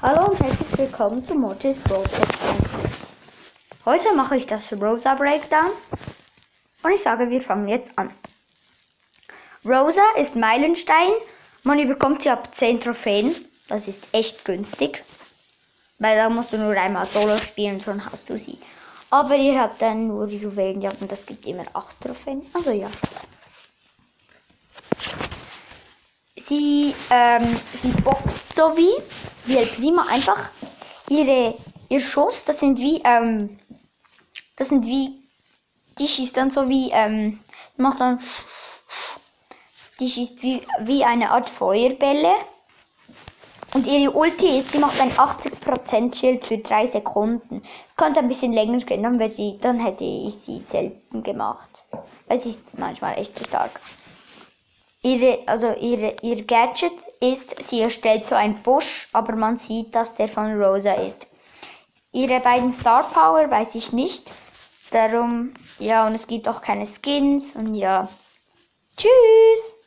Hallo und herzlich willkommen zu Mochis Broadcast. Heute mache ich das Rosa Breakdown und ich sage, wir fangen jetzt an. Rosa ist Meilenstein. Man überkommt sie ab 10 Trophäen. Das ist echt günstig. Weil da musst du nur einmal Solo spielen, schon hast du sie. Aber ihr habt dann nur die Juwelenjagd und das gibt immer 8 Trophäen. Also ja. Sie, ähm, sie boxt so wie, wie El Prima einfach ihre, ihr Schuss, das sind wie, ähm, das sind wie, die schießt dann so wie, ähm, macht dann, die schießt wie, wie eine Art Feuerbälle. Und ihre Ulti ist, sie macht ein 80% Schild für 3 Sekunden. Könnte ein bisschen länger gehen, dann, wäre sie, dann hätte ich sie selten gemacht. Sie ist manchmal echt stark. Ihre, also ihre, ihr Gadget ist, sie erstellt so einen Busch, aber man sieht, dass der von Rosa ist. Ihre beiden Star Power weiß ich nicht. Darum, ja, und es gibt auch keine Skins und ja. Tschüss!